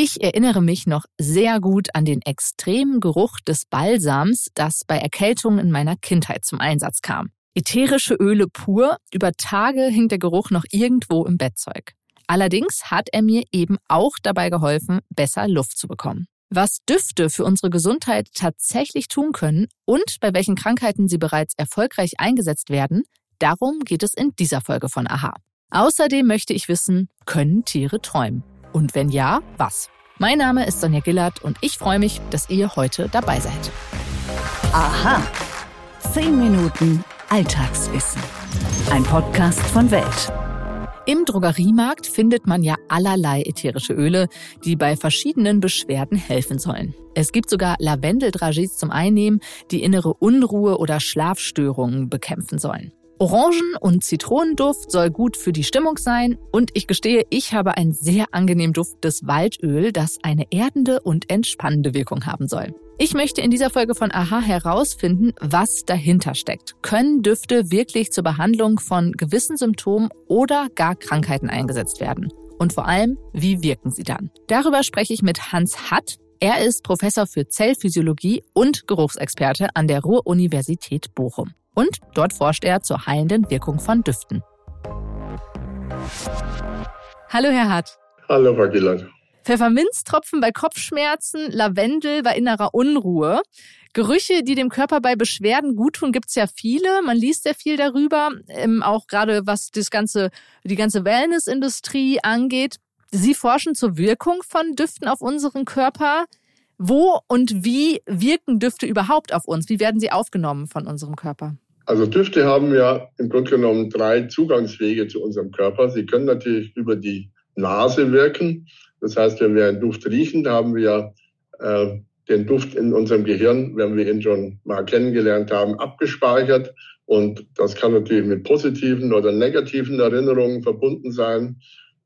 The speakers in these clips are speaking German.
Ich erinnere mich noch sehr gut an den extremen Geruch des Balsams, das bei Erkältungen in meiner Kindheit zum Einsatz kam. Ätherische Öle pur, über Tage hing der Geruch noch irgendwo im Bettzeug. Allerdings hat er mir eben auch dabei geholfen, besser Luft zu bekommen. Was Düfte für unsere Gesundheit tatsächlich tun können und bei welchen Krankheiten sie bereits erfolgreich eingesetzt werden, darum geht es in dieser Folge von Aha. Außerdem möchte ich wissen, können Tiere träumen? Und wenn ja, was? Mein Name ist Sonja Gillard und ich freue mich, dass ihr heute dabei seid. Aha. Zehn Minuten Alltagswissen. Ein Podcast von Welt. Im Drogeriemarkt findet man ja allerlei ätherische Öle, die bei verschiedenen Beschwerden helfen sollen. Es gibt sogar Lavendeldragis zum Einnehmen, die innere Unruhe oder Schlafstörungen bekämpfen sollen. Orangen- und Zitronenduft soll gut für die Stimmung sein und ich gestehe, ich habe ein sehr angenehm duftendes Waldöl, das eine erdende und entspannende Wirkung haben soll. Ich möchte in dieser Folge von Aha herausfinden, was dahinter steckt. Können Düfte wirklich zur Behandlung von gewissen Symptomen oder gar Krankheiten eingesetzt werden? Und vor allem, wie wirken sie dann? Darüber spreche ich mit Hans Hatt. Er ist Professor für Zellphysiologie und Geruchsexperte an der Ruhr-Universität Bochum. Und dort forscht er zur heilenden Wirkung von Düften. Hallo, Herr Hart. Hallo, Frau Gillard. Pfefferminztropfen bei Kopfschmerzen, Lavendel bei innerer Unruhe. Gerüche, die dem Körper bei Beschwerden guttun, gibt es ja viele. Man liest sehr viel darüber, ähm, auch gerade was das ganze, die ganze Wellnessindustrie angeht. Sie forschen zur Wirkung von Düften auf unseren Körper. Wo und wie wirken Düfte überhaupt auf uns? Wie werden sie aufgenommen von unserem Körper? Also Düfte haben ja im Grunde genommen drei Zugangswege zu unserem Körper. Sie können natürlich über die Nase wirken. Das heißt, wenn wir einen Duft riechen, da haben wir äh, den Duft in unserem Gehirn, wenn wir ihn schon mal kennengelernt haben, abgespeichert. Und das kann natürlich mit positiven oder negativen Erinnerungen verbunden sein.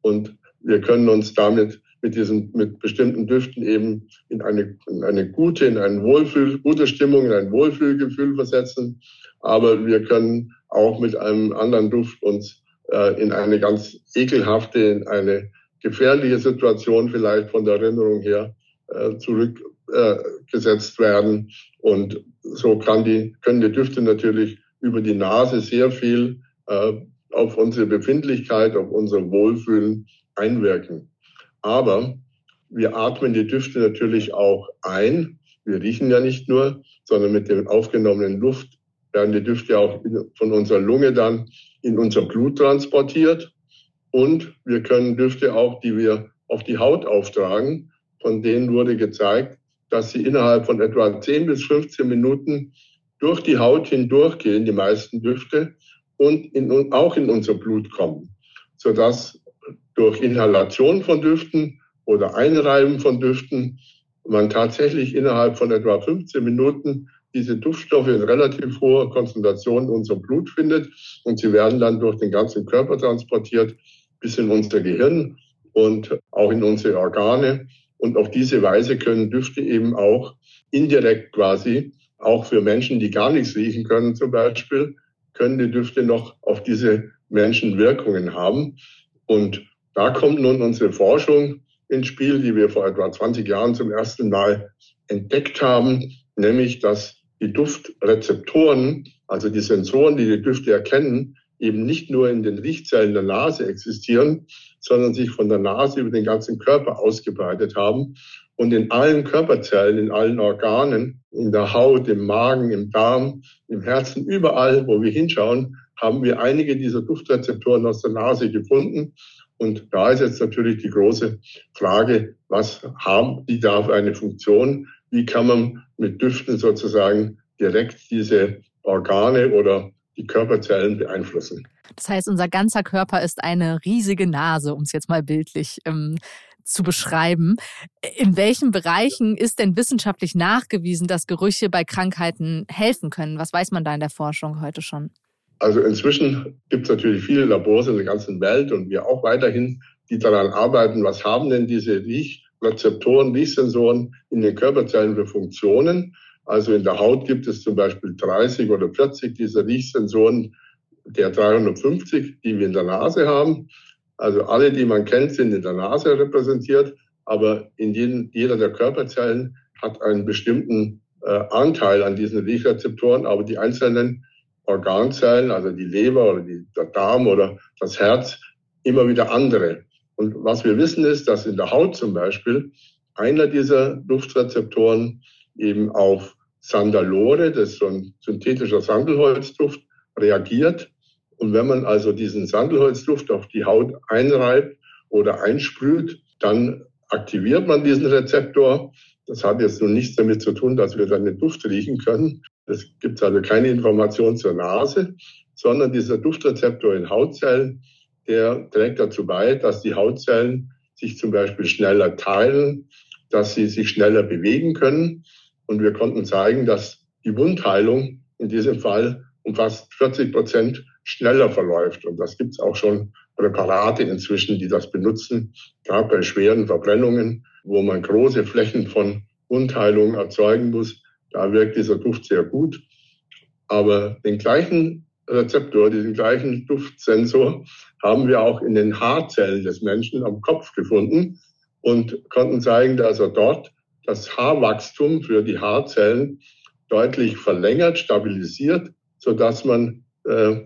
Und wir können uns damit mit diesen, mit bestimmten Düften eben in eine, in eine gute, in eine Wohlfühl, gute Stimmung, in ein Wohlfühlgefühl versetzen aber wir können auch mit einem anderen Duft uns äh, in eine ganz ekelhafte, in eine gefährliche Situation vielleicht von der Erinnerung her äh, zurückgesetzt äh, werden. Und so kann die, können die Düfte natürlich über die Nase sehr viel äh, auf unsere Befindlichkeit, auf unser Wohlfühlen einwirken. Aber wir atmen die Düfte natürlich auch ein. Wir riechen ja nicht nur, sondern mit dem aufgenommenen Luft werden die Düfte auch von unserer Lunge dann in unser Blut transportiert. Und wir können Düfte auch, die wir auf die Haut auftragen, von denen wurde gezeigt, dass sie innerhalb von etwa 10 bis 15 Minuten durch die Haut hindurchgehen, die meisten Düfte, und in, auch in unser Blut kommen, sodass durch Inhalation von Düften oder Einreiben von Düften man tatsächlich innerhalb von etwa 15 Minuten diese Duftstoffe in relativ hoher Konzentration in unserem Blut findet und sie werden dann durch den ganzen Körper transportiert bis in unser Gehirn und auch in unsere Organe. Und auf diese Weise können Düfte eben auch indirekt quasi, auch für Menschen, die gar nichts riechen können zum Beispiel, können die Düfte noch auf diese Menschen Wirkungen haben. Und da kommt nun unsere Forschung ins Spiel, die wir vor etwa 20 Jahren zum ersten Mal entdeckt haben, nämlich dass die Duftrezeptoren, also die Sensoren, die die Düfte erkennen, eben nicht nur in den Riechzellen der Nase existieren, sondern sich von der Nase über den ganzen Körper ausgebreitet haben und in allen Körperzellen, in allen Organen, in der Haut, im Magen, im Darm, im Herzen, überall, wo wir hinschauen, haben wir einige dieser Duftrezeptoren aus der Nase gefunden. Und da ist jetzt natürlich die große Frage, was haben die da für eine Funktion? Wie kann man mit Düften sozusagen direkt diese Organe oder die Körperzellen beeinflussen. Das heißt, unser ganzer Körper ist eine riesige Nase, um es jetzt mal bildlich ähm, zu beschreiben. In welchen Bereichen ist denn wissenschaftlich nachgewiesen, dass Gerüche bei Krankheiten helfen können? Was weiß man da in der Forschung heute schon? Also inzwischen gibt es natürlich viele Labors in der ganzen Welt und wir auch weiterhin, die daran arbeiten, was haben denn diese Riechrezeptoren, Riechsensoren in den Körperzellen für Funktionen? Also in der Haut gibt es zum Beispiel 30 oder 40 dieser Riechsensoren der 350, die wir in der Nase haben. Also alle, die man kennt, sind in der Nase repräsentiert. aber in jedem, jeder der Körperzellen hat einen bestimmten äh, Anteil an diesen Riechrezeptoren, aber die einzelnen Organzellen, also die Leber oder die, der Darm oder das Herz, immer wieder andere. Und was wir wissen ist, dass in der Haut zum Beispiel einer dieser Duftrezeptoren eben auf Sandalore, das ist so ein synthetischer Sandelholzduft, reagiert. Und wenn man also diesen Sandelholzduft auf die Haut einreibt oder einsprüht, dann aktiviert man diesen Rezeptor. Das hat jetzt nun nichts damit zu tun, dass wir dann den Duft riechen können. Es gibt also keine Information zur Nase, sondern dieser Duftrezeptor in Hautzellen, der trägt dazu bei, dass die Hautzellen sich zum Beispiel schneller teilen, dass sie sich schneller bewegen können. Und wir konnten zeigen, dass die Wundheilung in diesem Fall um fast 40 Prozent schneller verläuft. Und das gibt es auch schon Präparate inzwischen, die das benutzen, gerade bei schweren Verbrennungen, wo man große Flächen von Wundheilung erzeugen muss. Da wirkt dieser Duft sehr gut. Aber den gleichen Rezeptor, diesen gleichen Duftsensor haben wir auch in den Haarzellen des Menschen am Kopf gefunden und konnten zeigen, dass er dort das Haarwachstum für die Haarzellen deutlich verlängert, stabilisiert, so dass man äh,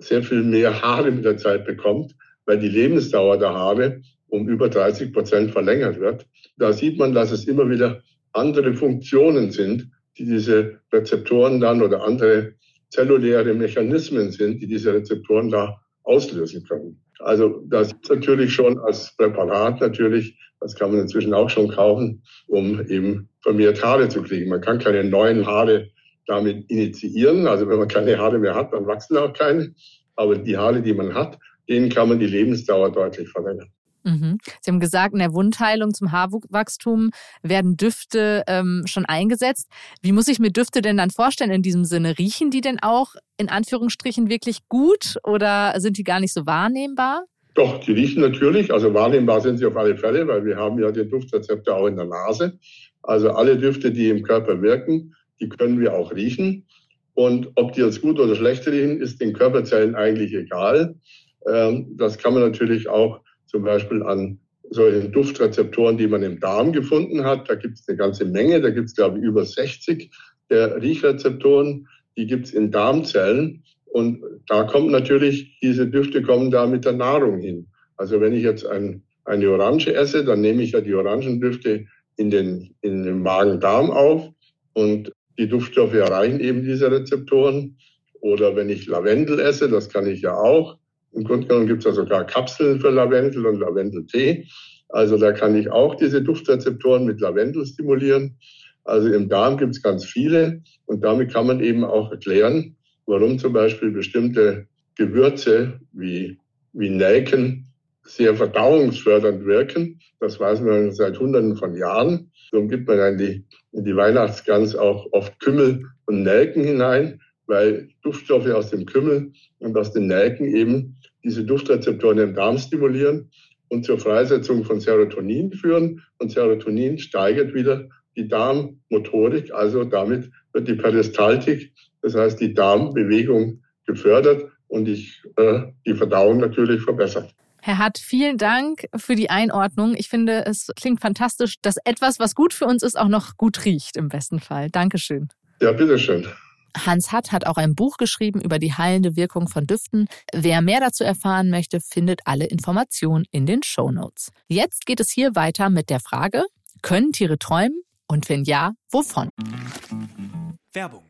sehr viel mehr Haare mit der Zeit bekommt, weil die Lebensdauer der Haare um über 30 Prozent verlängert wird. Da sieht man, dass es immer wieder andere Funktionen sind, die diese Rezeptoren dann oder andere zelluläre Mechanismen sind, die diese Rezeptoren da auslösen können. Also das ist natürlich schon als Präparat natürlich, das kann man inzwischen auch schon kaufen, um eben vermehrt Haare zu kriegen. Man kann keine neuen Haare damit initiieren. Also wenn man keine Haare mehr hat, dann wachsen auch keine. Aber die Haare, die man hat, denen kann man die Lebensdauer deutlich verlängern. Mhm. Sie haben gesagt, in der Wundheilung zum Haarwachstum werden Düfte ähm, schon eingesetzt. Wie muss ich mir Düfte denn dann vorstellen in diesem Sinne? Riechen die denn auch in Anführungsstrichen wirklich gut oder sind die gar nicht so wahrnehmbar? Doch, die riechen natürlich. Also wahrnehmbar sind sie auf alle Fälle, weil wir haben ja den Duftrezeptor auch in der Nase. Also alle Düfte, die im Körper wirken, die können wir auch riechen. Und ob die jetzt gut oder schlecht riechen, ist den Körperzellen eigentlich egal. Ähm, das kann man natürlich auch zum Beispiel an solchen Duftrezeptoren, die man im Darm gefunden hat. Da gibt es eine ganze Menge, da gibt es, glaube ich, über 60 der Riechrezeptoren, die gibt es in Darmzellen. Und da kommt natürlich, diese Düfte kommen da mit der Nahrung hin. Also wenn ich jetzt ein, eine Orange esse, dann nehme ich ja die Orangendüfte in den, in den Magen-Darm auf und die Duftstoffe erreichen eben diese Rezeptoren. Oder wenn ich Lavendel esse, das kann ich ja auch, im Grunde genommen gibt es ja sogar Kapseln für Lavendel und Lavendeltee. Also da kann ich auch diese Duftrezeptoren mit Lavendel stimulieren. Also im Darm gibt es ganz viele und damit kann man eben auch erklären, warum zum Beispiel bestimmte Gewürze wie, wie Nelken sehr verdauungsfördernd wirken. Das weiß man seit Hunderten von Jahren. Darum gibt man in die, in die Weihnachtsgans auch oft Kümmel und Nelken hinein, weil Duftstoffe aus dem Kümmel und aus den Nelken eben diese Duftrezeptoren im Darm stimulieren und zur Freisetzung von Serotonin führen. Und Serotonin steigert wieder die Darmmotorik, also damit wird die Peristaltik, das heißt die Darmbewegung gefördert und ich, äh, die Verdauung natürlich verbessert. Herr Hatt, vielen Dank für die Einordnung. Ich finde, es klingt fantastisch, dass etwas, was gut für uns ist, auch noch gut riecht im besten Fall. Dankeschön. Ja, bitteschön. Hans Hatt hat auch ein Buch geschrieben über die heilende Wirkung von Düften. Wer mehr dazu erfahren möchte, findet alle Informationen in den Show Notes. Jetzt geht es hier weiter mit der Frage, können Tiere träumen? Und wenn ja, wovon? Werbung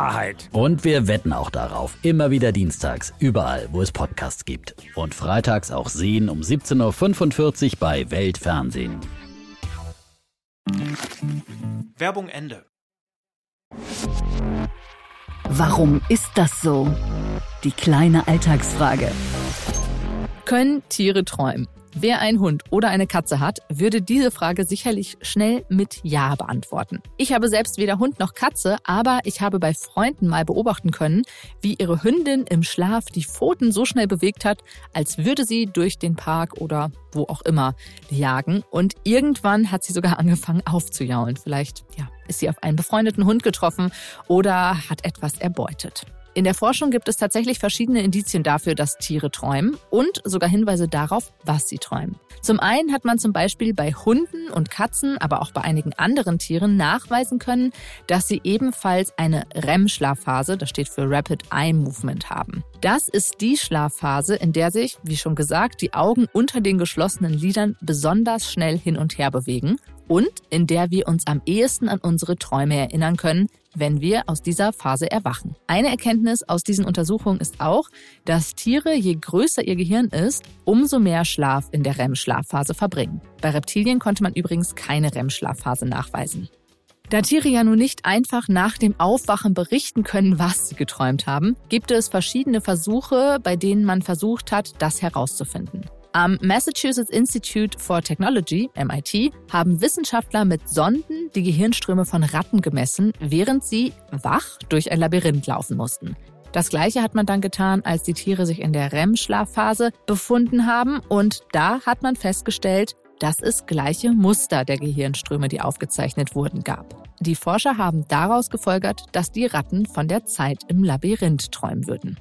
Wahrheit. Und wir wetten auch darauf. Immer wieder dienstags, überall, wo es Podcasts gibt. Und freitags auch sehen um 17.45 Uhr bei Weltfernsehen. Werbung Ende. Warum ist das so? Die kleine Alltagsfrage. Können Tiere träumen? Wer einen Hund oder eine Katze hat, würde diese Frage sicherlich schnell mit Ja beantworten. Ich habe selbst weder Hund noch Katze, aber ich habe bei Freunden mal beobachten können, wie ihre Hündin im Schlaf die Pfoten so schnell bewegt hat, als würde sie durch den Park oder wo auch immer jagen. Und irgendwann hat sie sogar angefangen aufzujaulen. Vielleicht ja, ist sie auf einen befreundeten Hund getroffen oder hat etwas erbeutet. In der Forschung gibt es tatsächlich verschiedene Indizien dafür, dass Tiere träumen und sogar Hinweise darauf, was sie träumen. Zum einen hat man zum Beispiel bei Hunden und Katzen, aber auch bei einigen anderen Tieren nachweisen können, dass sie ebenfalls eine REM-Schlafphase, das steht für Rapid Eye Movement, haben. Das ist die Schlafphase, in der sich, wie schon gesagt, die Augen unter den geschlossenen Lidern besonders schnell hin und her bewegen und in der wir uns am ehesten an unsere Träume erinnern können, wenn wir aus dieser Phase erwachen. Eine Erkenntnis aus diesen Untersuchungen ist auch, dass Tiere, je größer ihr Gehirn ist, umso mehr Schlaf in der REM-Schlafphase verbringen. Bei Reptilien konnte man übrigens keine REM-Schlafphase nachweisen. Da Tiere ja nun nicht einfach nach dem Aufwachen berichten können, was sie geträumt haben, gibt es verschiedene Versuche, bei denen man versucht hat, das herauszufinden. Am Massachusetts Institute for Technology, MIT, haben Wissenschaftler mit Sonden die Gehirnströme von Ratten gemessen, während sie wach durch ein Labyrinth laufen mussten. Das gleiche hat man dann getan, als die Tiere sich in der REM-Schlafphase befunden haben und da hat man festgestellt, dass es gleiche Muster der Gehirnströme, die aufgezeichnet wurden, gab. Die Forscher haben daraus gefolgert, dass die Ratten von der Zeit im Labyrinth träumen würden.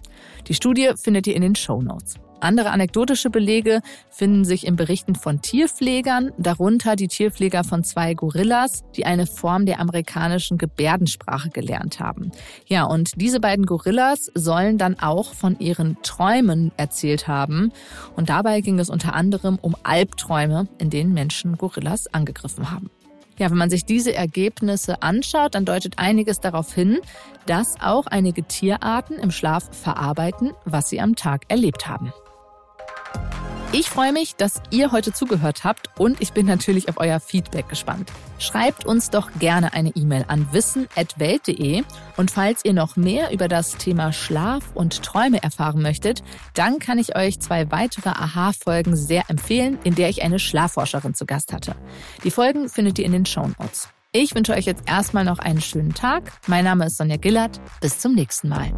Die Studie findet ihr in den Show Notes. Andere anekdotische Belege finden sich in Berichten von Tierpflegern, darunter die Tierpfleger von zwei Gorillas, die eine Form der amerikanischen Gebärdensprache gelernt haben. Ja, und diese beiden Gorillas sollen dann auch von ihren Träumen erzählt haben. Und dabei ging es unter anderem um Albträume, in denen Menschen Gorillas angegriffen haben. Ja, wenn man sich diese Ergebnisse anschaut, dann deutet einiges darauf hin, dass auch einige Tierarten im Schlaf verarbeiten, was sie am Tag erlebt haben. Ich freue mich, dass ihr heute zugehört habt und ich bin natürlich auf euer Feedback gespannt. Schreibt uns doch gerne eine E-Mail an wissen.welt.de und falls ihr noch mehr über das Thema Schlaf und Träume erfahren möchtet, dann kann ich euch zwei weitere Aha-Folgen sehr empfehlen, in der ich eine Schlafforscherin zu Gast hatte. Die Folgen findet ihr in den Show Notes. Ich wünsche euch jetzt erstmal noch einen schönen Tag. Mein Name ist Sonja Gillert. Bis zum nächsten Mal.